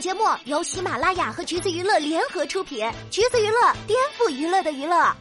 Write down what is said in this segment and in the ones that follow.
节目由喜马拉雅和橘子娱乐联合出品，橘子娱乐颠覆娱乐的娱乐。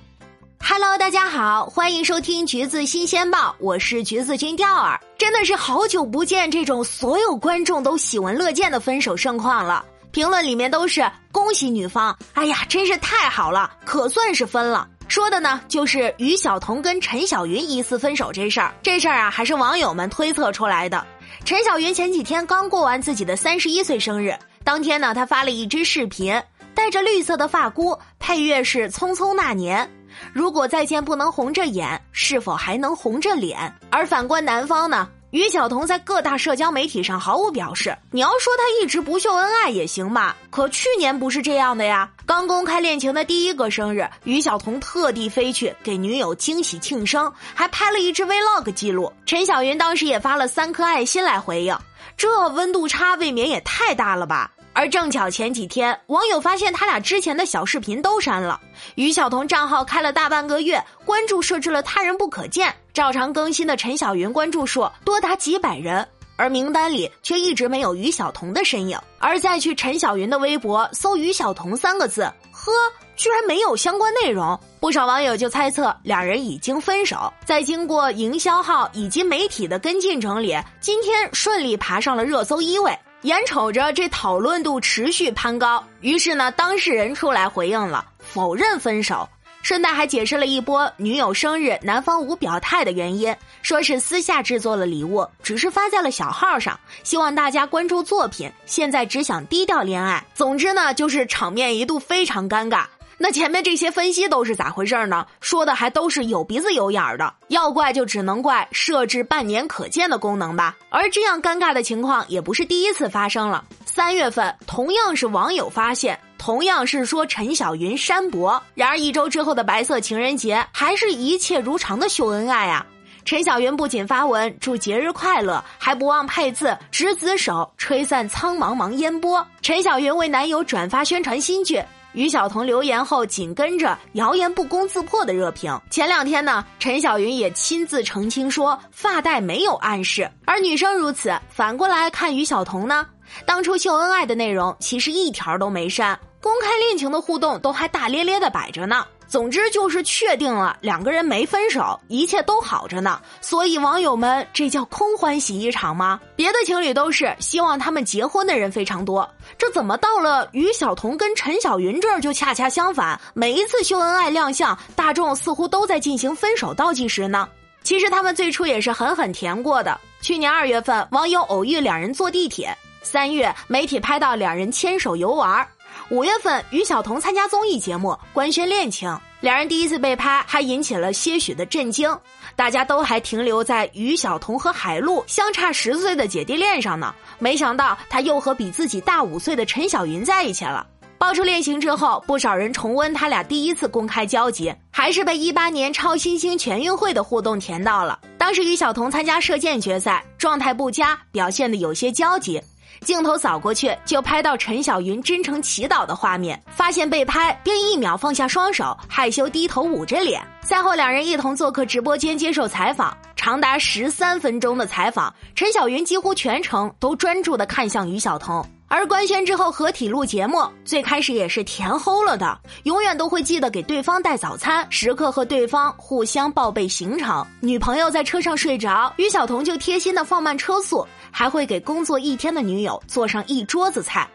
Hello，大家好，欢迎收听橘子新鲜报，我是橘子君钓儿。真的是好久不见这种所有观众都喜闻乐见的分手盛况了，评论里面都是恭喜女方，哎呀，真是太好了，可算是分了。说的呢，就是于晓彤跟陈小云疑似分手这事儿。这事儿啊，还是网友们推测出来的。陈小云前几天刚过完自己的三十一岁生日，当天呢，他发了一支视频，戴着绿色的发箍，配乐是《匆匆那年》。如果再见不能红着眼，是否还能红着脸？而反观男方呢？于晓彤在各大社交媒体上毫无表示。你要说他一直不秀恩爱也行吧，可去年不是这样的呀。刚公开恋情的第一个生日，于晓彤特地飞去给女友惊喜庆生，还拍了一支 vlog 记录。陈小云当时也发了三颗爱心来回应，这温度差未免也太大了吧。而正巧前几天，网友发现他俩之前的小视频都删了。于晓彤账号开了大半个月，关注设置了他人不可见。照常更新的陈小云关注数多达几百人，而名单里却一直没有于晓彤的身影。而再去陈小云的微博搜“于晓彤”三个字，呵，居然没有相关内容。不少网友就猜测两人已经分手。在经过营销号以及媒体的跟进整理，今天顺利爬上了热搜一位。眼瞅着这讨论度持续攀高，于是呢，当事人出来回应了，否认分手，顺带还解释了一波女友生日男方无表态的原因，说是私下制作了礼物，只是发在了小号上，希望大家关注作品，现在只想低调恋爱。总之呢，就是场面一度非常尴尬。那前面这些分析都是咋回事呢？说的还都是有鼻子有眼儿的，要怪就只能怪设置半年可见的功能吧。而这样尴尬的情况也不是第一次发生了。三月份同样是网友发现，同样是说陈小云删博，然而一周之后的白色情人节还是一切如常的秀恩爱啊！陈小云不仅发文祝节日快乐，还不忘配字“执子手，吹散苍茫茫烟波”。陈小云为男友转发宣传新剧。于晓彤留言后，紧跟着谣言不攻自破的热评。前两天呢，陈小云也亲自澄清说发带没有暗示，而女生如此。反过来看于晓彤呢，当初秀恩爱的内容其实一条都没删，公开恋情的互动都还大咧咧的摆着呢。总之就是确定了两个人没分手，一切都好着呢。所以网友们这叫空欢喜一场吗？别的情侣都是希望他们结婚的人非常多，这怎么到了于晓彤跟陈小云这儿就恰恰相反？每一次秀恩爱亮相，大众似乎都在进行分手倒计时呢。其实他们最初也是狠狠甜过的。去年二月份，网友偶遇两人坐地铁；三月，媒体拍到两人牵手游玩。五月份，于晓彤参加综艺节目官宣恋情，两人第一次被拍，还引起了些许的震惊。大家都还停留在于晓彤和海陆相差十岁的姐弟恋上呢，没想到他又和比自己大五岁的陈小云在一起了。爆出恋情之后，不少人重温他俩第一次公开交集，还是被一八年超新星全运会的互动甜到了。当时于晓彤参加射箭决赛，状态不佳，表现的有些焦急。镜头扫过去，就拍到陈小云真诚祈祷的画面。发现被拍，便一秒放下双手，害羞低头捂着脸。赛后，两人一同做客直播间接受采访，长达十三分钟的采访，陈小云几乎全程都专注的看向于晓彤。而官宣之后合体录节目，最开始也是甜齁了的，永远都会记得给对方带早餐，时刻和对方互相报备行程。女朋友在车上睡着，于晓彤就贴心的放慢车速。还会给工作一天的女友做上一桌子菜，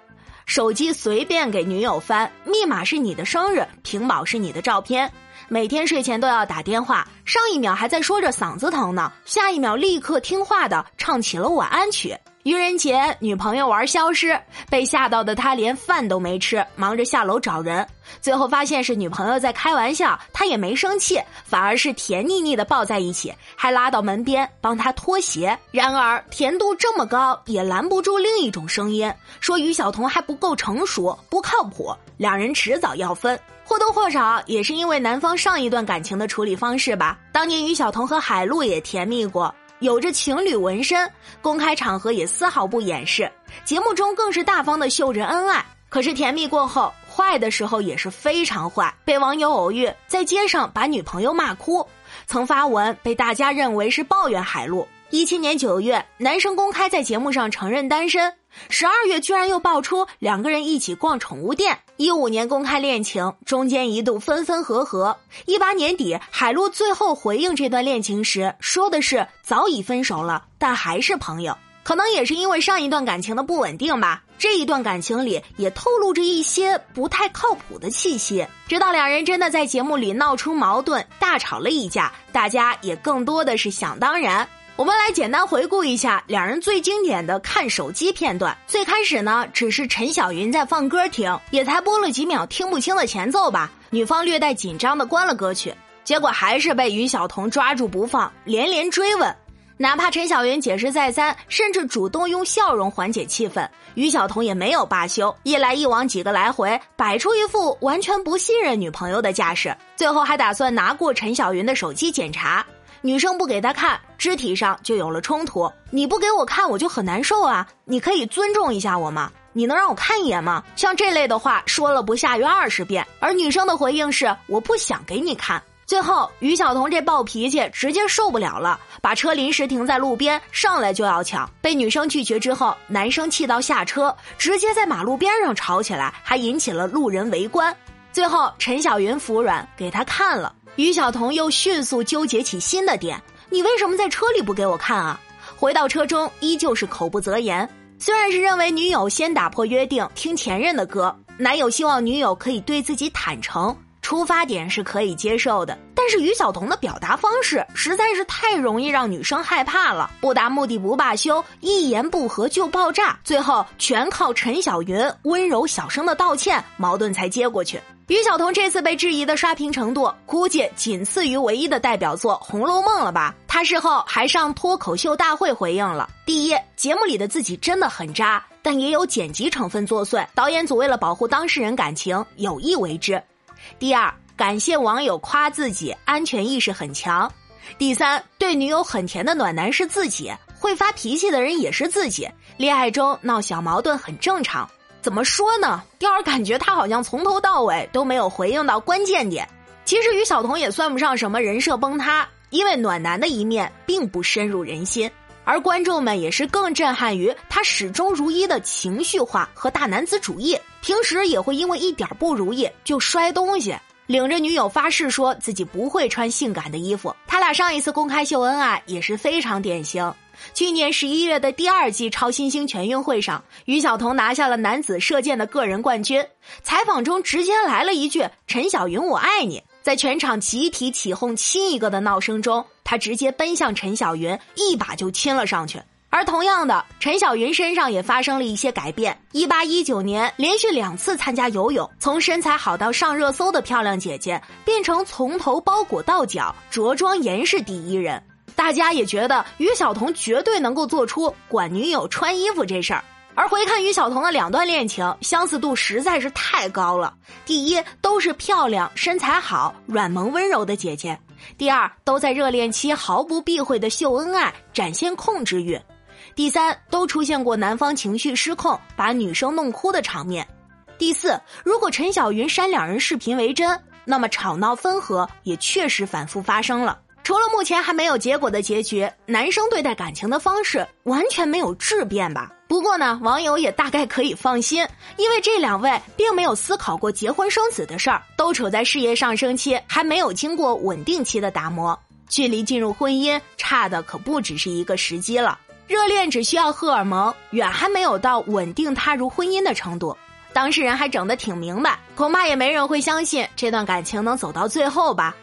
手机随便给女友翻，密码是你的生日，屏保是你的照片，每天睡前都要打电话，上一秒还在说着嗓子疼呢，下一秒立刻听话的唱起了晚安曲。愚人节，女朋友玩消失，被吓到的他连饭都没吃，忙着下楼找人。最后发现是女朋友在开玩笑，他也没生气，反而是甜腻腻的抱在一起，还拉到门边帮他脱鞋。然而甜度这么高，也拦不住另一种声音，说于晓彤还不够成熟，不靠谱，两人迟早要分。或多或少也是因为男方上一段感情的处理方式吧。当年于晓彤和海陆也甜蜜过。有着情侣纹身，公开场合也丝毫不掩饰，节目中更是大方的秀着恩爱。可是甜蜜过后，坏的时候也是非常坏，被网友偶遇在街上把女朋友骂哭，曾发文被大家认为是抱怨海陆。一七年九月，男生公开在节目上承认单身。十二月居然又爆出两个人一起逛宠物店。一五年公开恋情，中间一度分分合合。一八年底，海陆最后回应这段恋情时说的是早已分手了，但还是朋友。可能也是因为上一段感情的不稳定吧，这一段感情里也透露着一些不太靠谱的气息。直到两人真的在节目里闹出矛盾，大吵了一架，大家也更多的是想当然。我们来简单回顾一下两人最经典的看手机片段。最开始呢，只是陈小云在放歌听，也才播了几秒听不清的前奏吧。女方略带紧张的关了歌曲，结果还是被于晓彤抓住不放，连连追问。哪怕陈小云解释再三，甚至主动用笑容缓解气氛，于晓彤也没有罢休，一来一往几个来回，摆出一副完全不信任女朋友的架势，最后还打算拿过陈小云的手机检查。女生不给他看，肢体上就有了冲突。你不给我看，我就很难受啊！你可以尊重一下我吗？你能让我看一眼吗？像这类的话说了不下于二十遍，而女生的回应是我不想给你看。最后，于晓彤这暴脾气直接受不了了，把车临时停在路边，上来就要抢。被女生拒绝之后，男生气到下车，直接在马路边上吵起来，还引起了路人围观。最后，陈小云服软，给他看了。于晓彤又迅速纠结起新的点：你为什么在车里不给我看啊？回到车中，依旧是口不择言。虽然是认为女友先打破约定，听前任的歌，男友希望女友可以对自己坦诚，出发点是可以接受的。但是于晓彤的表达方式实在是太容易让女生害怕了，不达目的不罢休，一言不合就爆炸，最后全靠陈小云温柔小声的道歉，矛盾才接过去。于晓彤这次被质疑的刷屏程度，估计仅次于唯一的代表作《红楼梦》了吧？她事后还上脱口秀大会回应了：第一，节目里的自己真的很渣，但也有剪辑成分作祟，导演组为了保护当事人感情，有意为之；第二，感谢网友夸自己安全意识很强；第三，对女友很甜的暖男是自己，会发脾气的人也是自己，恋爱中闹小矛盾很正常。怎么说呢？第二，感觉他好像从头到尾都没有回应到关键点。其实于晓彤也算不上什么人设崩塌，因为暖男的一面并不深入人心，而观众们也是更震撼于他始终如一的情绪化和大男子主义。平时也会因为一点不如意就摔东西，领着女友发誓说自己不会穿性感的衣服。在上一次公开秀恩爱也是非常典型。去年十一月的第二季超新星全运会上，于晓彤拿下了男子射箭的个人冠军。采访中直接来了一句：“陈小云，我爱你。”在全场集体起哄亲一个的闹声中，他直接奔向陈小云，一把就亲了上去。而同样的，陈小云身上也发生了一些改变。一八一九年，连续两次参加游泳，从身材好到上热搜的漂亮姐姐，变成从头包裹到脚，着装严实第一人。大家也觉得于晓彤绝对能够做出管女友穿衣服这事儿，而回看于晓彤的两段恋情，相似度实在是太高了。第一，都是漂亮、身材好、软萌温柔的姐姐；第二，都在热恋期毫不避讳的秀恩爱，展现控制欲；第三，都出现过男方情绪失控，把女生弄哭的场面；第四，如果陈小云删两人视频为真，那么吵闹分合也确实反复发生了。除了目前还没有结果的结局，男生对待感情的方式完全没有质变吧？不过呢，网友也大概可以放心，因为这两位并没有思考过结婚生子的事儿，都处在事业上升期，还没有经过稳定期的打磨，距离进入婚姻差的可不只是一个时机了。热恋只需要荷尔蒙，远还没有到稳定踏入婚姻的程度。当事人还整得挺明白，恐怕也没人会相信这段感情能走到最后吧。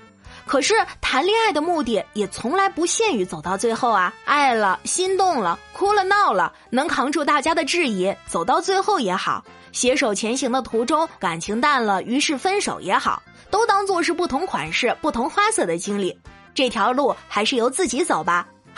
可是谈恋爱的目的也从来不限于走到最后啊！爱了、心动了、哭了、闹了，能扛住大家的质疑，走到最后也好；携手前行的途中，感情淡了，于是分手也好，都当做是不同款式、不同花色的经历。这条路还是由自己走吧。